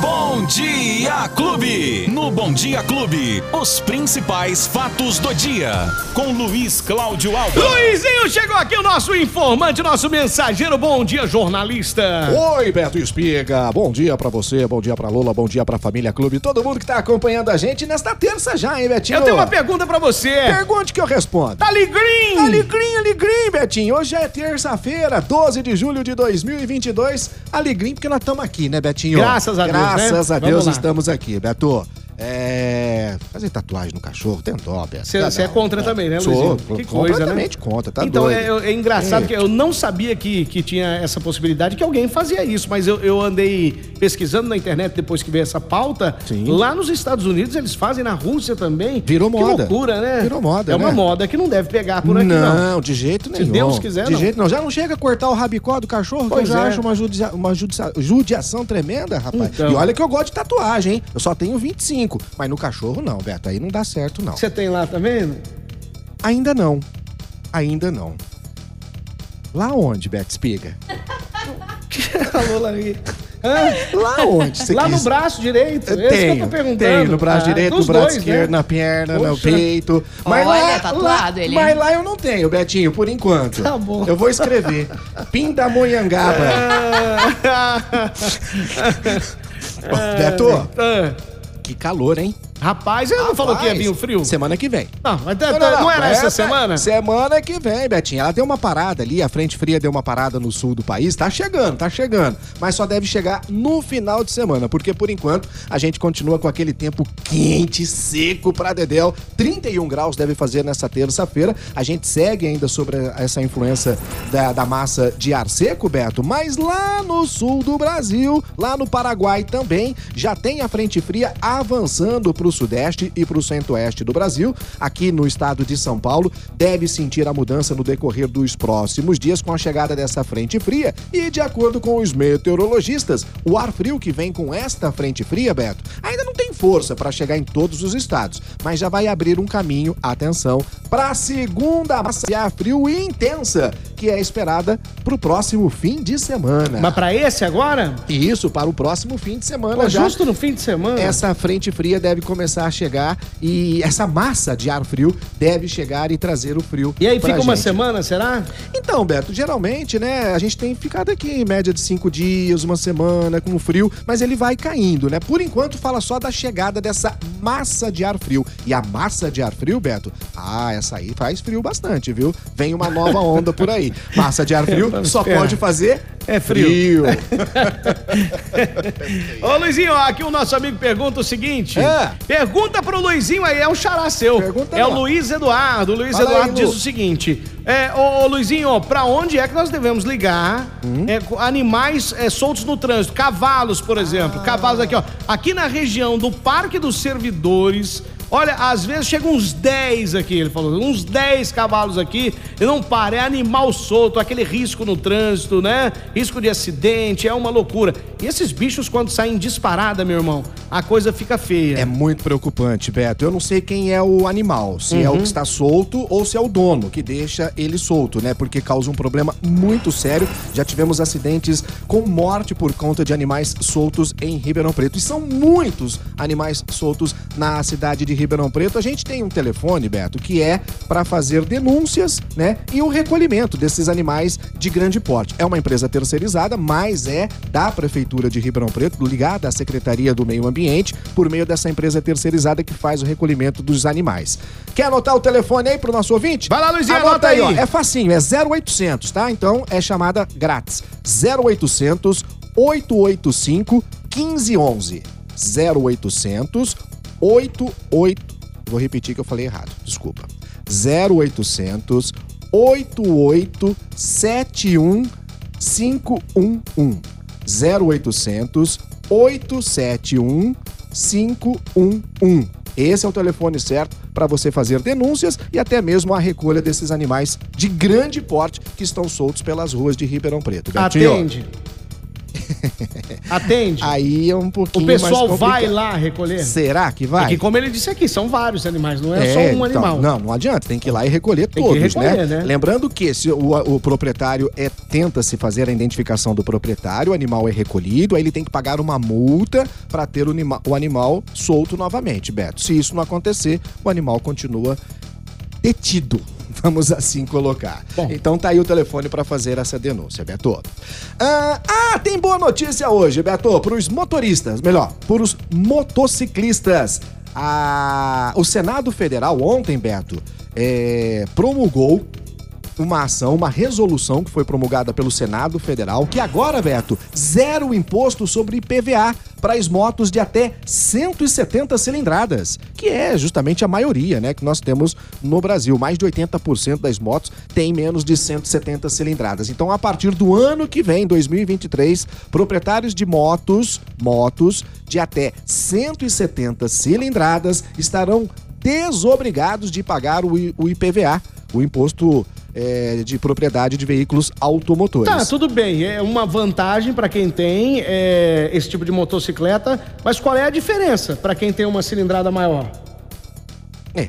Bom Dia Clube. No Bom Dia Clube, os principais fatos do dia. Com Luiz Cláudio Alves. Luizinho, chegou aqui o nosso informante, nosso mensageiro. Bom dia, jornalista. Oi, Beto Espiga. Bom dia pra você, bom dia pra Lula, bom dia pra família Clube, todo mundo que tá acompanhando a gente nesta terça já, hein, Betinho? Eu tenho uma pergunta pra você. Pergunte que eu respondo. Tá alegrim? Alegrim, alegrim, Betinho. Hoje é terça-feira, 12 de julho de 2022. Alegrim porque nós estamos aqui, né, Betinho? Graças a Deus, né? Graças a Deus estamos aqui, Beto. É. Fazer tatuagem no cachorro, tem dó. Você é não, contra né? também, né, Sou, Luizinho? Que coisa, né? completamente contra, tá então, é, é engraçado É. que eu não sabia que, que tinha essa possibilidade, que alguém fazia isso, mas eu, eu andei pesquisando na internet depois que veio essa pauta. Sim. Lá nos Estados Unidos eles fazem, na Rússia também. Virou Que moda. loucura, né? Virou moda, É uma né? moda que não deve pegar por aqui, não. não, de jeito nenhum. Deus quiser, De não. jeito não. Já não chega a cortar o rabicó do cachorro, Pois que eu já é. acho uma, judia- uma judicia- judiação tremenda, rapaz. Então. E olha que eu gosto de tatuagem, hein? Eu só tenho 25. Mas no cachorro, não, Beto. Aí não dá certo, não. Você tem lá, tá vendo? Ainda não. Ainda não. Lá onde, Beto Espiga? Falou lá aí. Hã? Lá onde? Você Lá no quis? braço direito. Esse que eu Tenho, tô perguntando. tenho no braço Ah, direito, no braço dois, esquerdo, né? na perna, no Poxa. peito. Mas Olha, lá, tatuado lá, ele, Mas lá eu não tenho, Betinho, por enquanto. Tá bom. Eu vou escrever. Pindamonhangaba. Beto, Ah, que calor, hein? Rapaz, ele não falou que ia vir o frio? Semana que vem. Não, mas tá- tá- não, era essa semana? Semana que vem, Betinho. Ela deu uma parada ali, a frente fria deu uma parada no sul do país. Tá chegando, tá chegando. Mas só deve chegar no final de semana, porque por enquanto a gente continua com aquele tempo quente, seco pra Dedéu. 31 graus deve fazer nessa terça-feira. A gente segue ainda sobre essa influência da, da massa de ar seco, Beto. Mas lá no sul do Brasil, lá no Paraguai também, já tem a frente fria avançando pro sudeste e pro centro-oeste do Brasil. Aqui no estado de São Paulo, deve sentir a mudança no decorrer dos próximos dias com a chegada dessa frente fria. E de acordo com os meteorologistas, o ar frio que vem com esta frente fria, Beto, ainda não tem força para chegar em todos os estados, mas já vai abrir um caminho, atenção, para a segunda massa de ar frio intensa, que é esperada para o próximo fim de semana. Mas pra esse agora? E isso para o próximo fim de semana Pô, já. justo no fim de semana? Essa frente fria deve começar a chegar e essa massa de ar frio deve chegar e trazer o frio. E aí fica uma gente. semana, será? Então, Beto, geralmente, né, a gente tem ficado aqui em média de cinco dias, uma semana com frio, mas ele vai caindo, né? Por enquanto, fala só da chegada dessa massa de ar frio. E a massa de ar frio, Beto, ah, essa aí faz frio bastante, viu? Vem uma nova onda por aí. Massa de ar frio Vamos só esperar. pode fazer É frio. frio. Ô, Luizinho, aqui o nosso amigo pergunta o seguinte. É. Pergunta pro Luizinho aí, é um xará seu. Pergunta é o lá. Luiz Eduardo. O Luiz Fala aí, Eduardo diz Lu. o seguinte. É, ô, ô, Luizinho, pra onde é que nós devemos ligar Hum? é, com animais é, soltos no trânsito? Cavalos, por exemplo. Ah. Cavalos aqui, ó. Aqui na região do Parque dos Servidores... Olha, às vezes chegam uns 10 aqui, ele falou, uns 10 cavalos aqui, e não para, é animal solto, aquele risco no trânsito, né? Risco de acidente, é uma loucura. E esses bichos, quando saem disparada, meu irmão, a coisa fica feia. É muito preocupante, Beto. Eu não sei quem é o animal, se é o que está solto ou se é o dono que deixa ele solto, né? Porque causa um problema muito sério. Já tivemos acidentes com morte por conta de animais soltos em Ribeirão Preto. E são muitos animais soltos na cidade de Ribeirão Preto. A gente tem um telefone, Beto, que é para fazer denúncias, né? E o recolhimento desses animais de grande porte. É uma empresa terceirizada, mas é da Prefeitura de Ribeirão Preto, ligada à Secretaria do Meio Ambiente, por meio dessa empresa terceirizada que faz o recolhimento dos animais. Quer anotar o telefone aí pro nosso ouvinte? Vai lá, Luizinho, Anota anota aí, ó. aí. É facinho, é 0800, tá? Então é chamada grátis. 0800 885 1511. 0800 88 Vou repetir que eu falei errado, desculpa. 0800 88 71 511. 0800 871 511. Esse é o telefone certo para você fazer denúncias e até mesmo a recolha desses animais de grande porte que estão soltos pelas ruas de Ribeirão Preto. Betinho. Atende. Atende? Aí é um o pouquinho mais pessoal vai lá recolher? Será que vai? Porque como ele disse aqui, são vários animais, não é, só um então, animal. Não, não adianta, tem que ir lá e recolher Tem que todos, recolher, né? Lembrando que se o, o proprietário é, tenta se fazer a identificação do proprietário, o animal é recolhido, aí ele tem que pagar uma multa para ter o, anima- o animal solto novamente, Beto. Se isso não acontecer, o animal continua detido. Vamos assim colocar. Bom. Então tá aí o telefone para fazer essa denúncia, Beto. Ah, ah, tem boa notícia hoje, Beto, para os motoristas, melhor, para os motociclistas. Ah, o Senado Federal ontem, Beto, é, promulgou uma ação, uma resolução que foi promulgada pelo Senado Federal, que agora, Beto, zero imposto sobre IPVA para as motos de até 170 cilindradas, que é justamente a maioria, né, que nós temos no Brasil. Mais de 80% das motos têm menos de 170 cilindradas. Então, a partir do ano que vem, 2023, proprietários de motos, motos de até 170 cilindradas estarão desobrigados de pagar o IPVA, o imposto é, de propriedade de veículos automotores. Tá, tudo bem. É uma vantagem para quem tem é, esse tipo de motocicleta, mas qual é a diferença para quem tem uma cilindrada maior? É.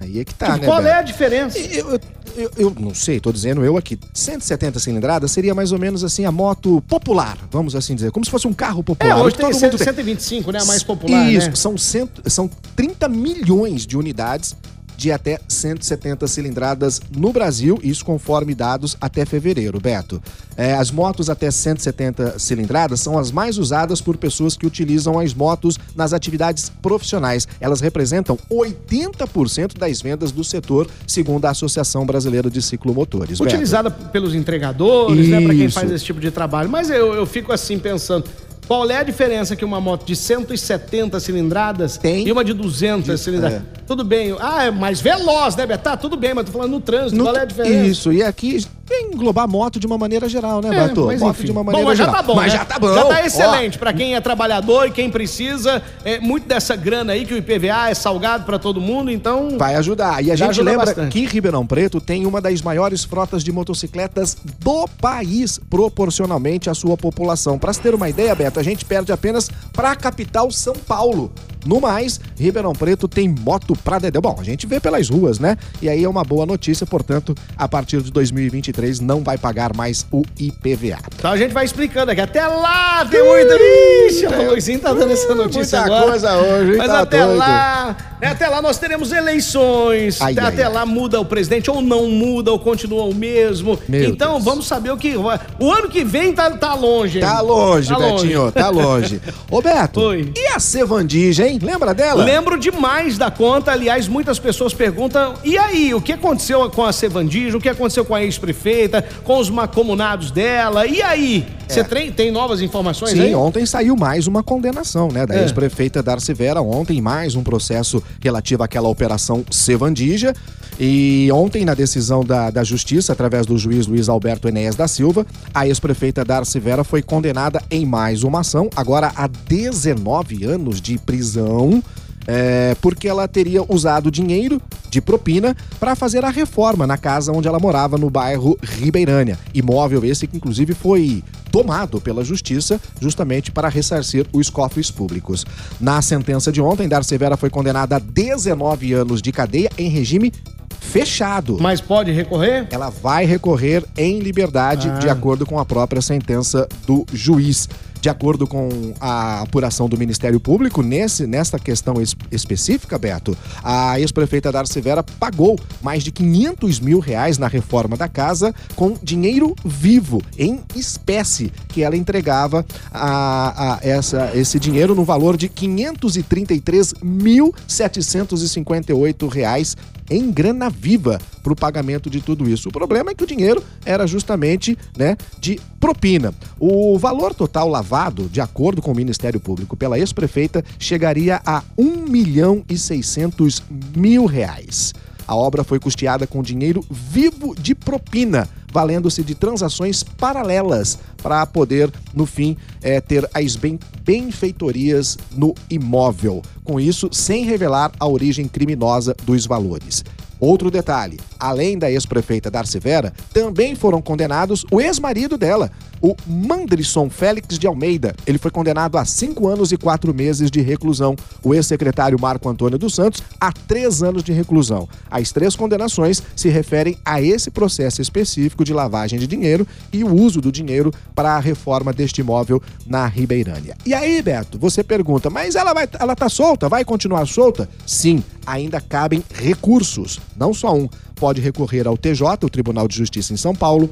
Aí é que tá, né? qual é a diferença? Eu, eu, eu- eu não sei, tô dizendo eu aqui. 170 cilindradas seria mais ou menos assim a moto popular, vamos assim dizer. Como se fosse um carro É, popular. hoje que tem todo 100, mundo tem. 125, né? A mais popular, Isso, né? são, cento, são 30 milhões de unidades de até 170 cilindradas no Brasil, isso conforme dados até fevereiro, Beto. É, as motos até 170 cilindradas são as mais usadas por pessoas que utilizam as motos nas atividades profissionais. Elas representam 80% das vendas do setor, segundo a Associação Brasileira de Ciclomotores. Beto. Utilizada pelos entregadores, né? Pra quem Isso. faz esse tipo de trabalho. Mas eu, eu fico assim pensando. Qual é a diferença que uma moto de 170 cilindradas Tem. e uma de 200 cilindradas? Tudo bem. Ah, é mais veloz, né, Beto? Tá, tudo bem, mas tô falando no trânsito. No- qual é a diferença? Isso, e aqui tem englobar moto de uma maneira geral, né, É, Beto? mas moto de uma maneira bom, mas já geral. tá bom, Mas né? já tá bom. Já tá excelente pra quem é trabalhador e quem precisa. É, muito dessa grana aí que o IPVA é salgado pra todo mundo, então... Vai ajudar. E a Já gente lembra bastante. que Ribeirão Preto tem uma das maiores frotas de motocicletas do país, proporcionalmente à sua população. Para se ter uma ideia, Beto, a gente perde apenas para a capital São Paulo. No mais, Ribeirão Preto tem moto pra dedéu. Bom, a gente vê pelas ruas, né? E aí é uma boa notícia, portanto, a partir de 2023 não vai pagar mais o IPVA. Então a gente vai explicando aqui. Até lá tem muita. Ixi, o Luizinho tá dando essa notícia Muita agora. coisa hoje, hein? Mas Tá até doido. lá. Né, Até lá nós teremos eleições. Ai, até ai, lá muda o presidente, ou não muda, ou continua o mesmo. Meu então Deus. vamos saber o que. vai- O ano que vem tá, tá longe. Tá hein? longe, Tá Betinho, tá longe. Ô, Beto, Oi. e a Sevandija, hein? Lembra dela? Lembro demais da conta, aliás, muitas pessoas perguntam: e aí, o que aconteceu com a Sevandija? O que aconteceu com a ex-prefeita, com os macomunados dela? E aí? Você tem, tem novas informações É. Sim, aí? ontem saiu mais uma condenação, né, da É. ex-prefeita Darcy Vera. Ontem, mais um processo relativo àquela operação Sevandija. E ontem, na decisão da, da Justiça, através do juiz Luiz Alberto Enéas da Silva, a ex-prefeita Darcy Vera foi condenada em mais uma ação, agora a 19 anos de prisão. é, porque ela teria usado dinheiro de propina para fazer a reforma na casa onde ela morava, no bairro Ribeirânia. Imóvel esse que, inclusive, foi tomado pela justiça justamente para ressarcir os cofres públicos. Na sentença de ontem, Darcy Vera foi condenada a 19 anos de cadeia em regime fechado. Mas pode recorrer? Ela vai recorrer em liberdade, Ah. de acordo com a própria sentença do juiz. De acordo com a apuração do Ministério Público, nesse, nesta questão es- específica, Beto, a ex-prefeita Darcy Vera pagou mais de 500 mil reais na reforma da casa com dinheiro vivo, em espécie, que ela entregava a, a essa, esse dinheiro no valor de 533.758 reais em grana viva para o pagamento de tudo isso. O problema é que o dinheiro era justamente né, de propina. O valor total lavado, de acordo com o Ministério Público, pela ex-prefeita, chegaria a 1 milhão e 600 mil reais. A obra foi custeada com dinheiro vivo de propina, valendo-se de transações paralelas para poder, no fim, eh, ter as ben- benfeitorias no imóvel. Com isso, sem revelar a origem criminosa dos valores. Outro detalhe: além da ex-prefeita Darcy Vera, também foram condenados o ex-marido dela, o Mandrisson Félix de Almeida. Ele foi condenado a cinco anos e quatro meses de reclusão. O ex-secretário Marco Antônio dos Santos a três anos de reclusão. As três condenações se referem a esse processo específico de lavagem de dinheiro e o uso do dinheiro para a reforma deste imóvel na Ribeirânia. E aí, Beto, você pergunta, mas ela vai, ela tá solta? Vai continuar solta? Sim, ainda cabem recursos, não só um. Pode recorrer ao TJ, o Tribunal de Justiça em São Paulo,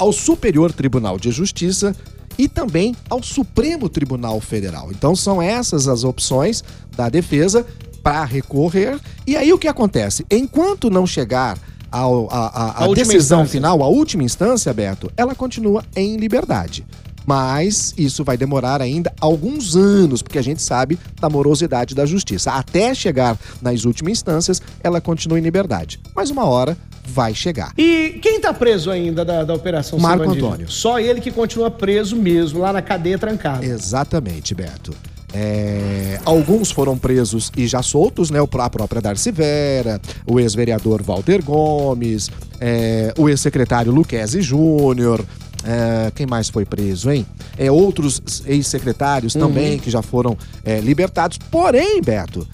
ao Superior Tribunal de Justiça e também ao Supremo Tribunal Federal. Então são essas as opções da defesa para recorrer. E aí o que acontece? Enquanto não chegar ao, a, a, a, decisão final, a última instância, Beto, ela continua em liberdade. Mas isso vai demorar ainda alguns anos, porque a gente sabe da morosidade da justiça. Até chegar nas últimas instâncias, ela continua em liberdade. Mas uma hora vai chegar. E quem tá preso ainda da, da Operação Marco Antônio. Só ele que continua preso mesmo, lá na cadeia trancada. Exatamente, Beto. É, alguns foram presos e já soltos, né? A própria Darcy Vera, o ex-vereador Walter Gomes, é, o ex-secretário Luquezzi Júnior. É, quem mais foi preso, hein? É, outros ex-secretários uhum. também que já foram é, libertados. Porém, Beto,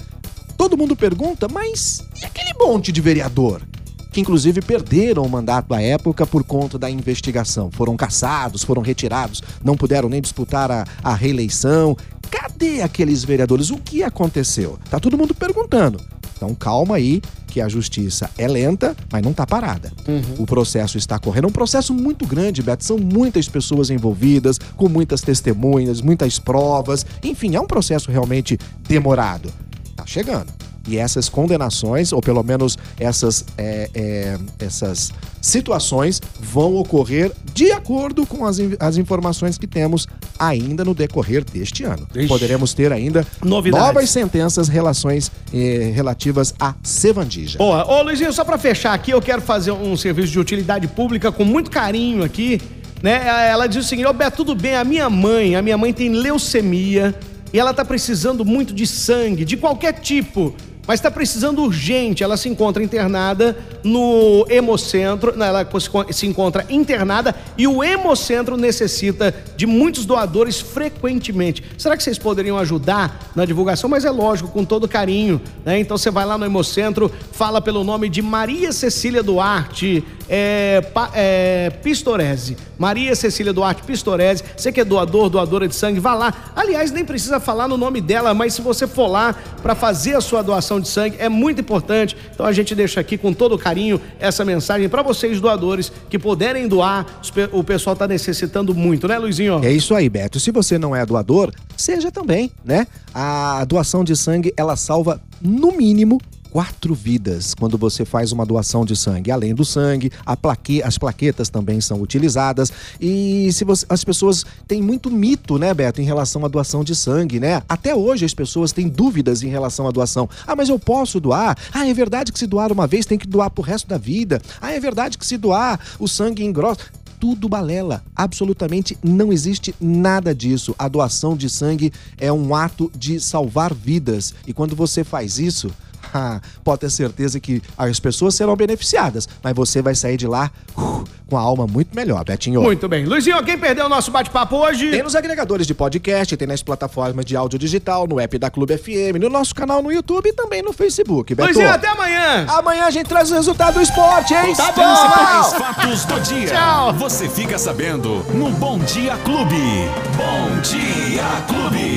todo mundo pergunta, mas e aquele monte de vereador? Que inclusive perderam o mandato à época por conta da investigação. Foram caçados, foram retirados, não puderam nem disputar a, a reeleição. Cadê aqueles vereadores? O que aconteceu? Tá todo mundo perguntando. Então calma aí, que a justiça é lenta, mas não está parada. Uhum. O processo está correndo. É um processo muito grande, Beto. São muitas pessoas envolvidas, com muitas testemunhas, muitas provas. Enfim, é um processo realmente demorado. Tá chegando. E essas condenações, ou pelo menos essas, é, é, essas situações, vão ocorrer de acordo com as, as informações que temos ainda no decorrer deste ano. Ixi. Poderemos ter ainda Novidades. novas sentenças relações, eh, relativas a Sevandija. Boa. Ô, Luizinho, só para fechar aqui, eu quero fazer um serviço de utilidade pública com muito carinho aqui. Né? Ela diz o seguinte: Ô, Beto, tudo bem, a minha mãe, a minha mãe tem leucemia e ela tá precisando muito de sangue, de qualquer tipo mas está precisando urgente. Ela se encontra internada no Hemocentro, ela se encontra internada e o Hemocentro necessita de muitos doadores frequentemente. Será que vocês poderiam ajudar na divulgação? Mas é lógico, com todo carinho. Né? Então você vai lá no Hemocentro, fala pelo nome de Maria Cecília Duarte é, é, Pistorese. Maria Cecília Duarte Pistorese. Você que é doador, doadora de sangue, vá lá. Aliás, nem precisa falar no nome dela, mas se você for lá para fazer a sua doação de sangue, é muito importante. Então a gente deixa aqui com todo carinho essa mensagem para vocês, doadores, que puderem doar. O pessoal está necessitando muito, né, Luizinho? É isso aí, Beto. Se você não é doador, seja também, né? A doação de sangue, ela salva no mínimo quatro vidas quando você faz uma doação de sangue. Além do sangue, plaque, as plaquetas também são utilizadas. E se você, as pessoas têm muito mito, né, Beto, em relação à doação de sangue, né? Até hoje as pessoas têm dúvidas em relação à doação. Ah, mas eu posso doar? Ah, é verdade que se doar uma vez tem que doar pro resto da vida. Ah, é verdade que se doar o sangue engrossa tudo balela. Absolutamente não existe nada disso. A doação de sangue é um ato de salvar vidas. E quando você faz isso, pode ter certeza que as pessoas serão beneficiadas, mas você vai sair de lá uh, com a alma muito melhor, Betinho. Muito bem. Luizinho, quem perdeu o nosso bate-papo hoje? Tem nos agregadores de podcast, tem nas plataformas de áudio digital, no app da Clube FM, no nosso canal no YouTube e também no Facebook, Beto. Luizinho, até amanhã. Amanhã a gente traz o resultado do esporte, hein? Os tá principais bom. fatos do dia. Tchau. Você fica sabendo no Bom Dia Clube. Bom Dia Clube.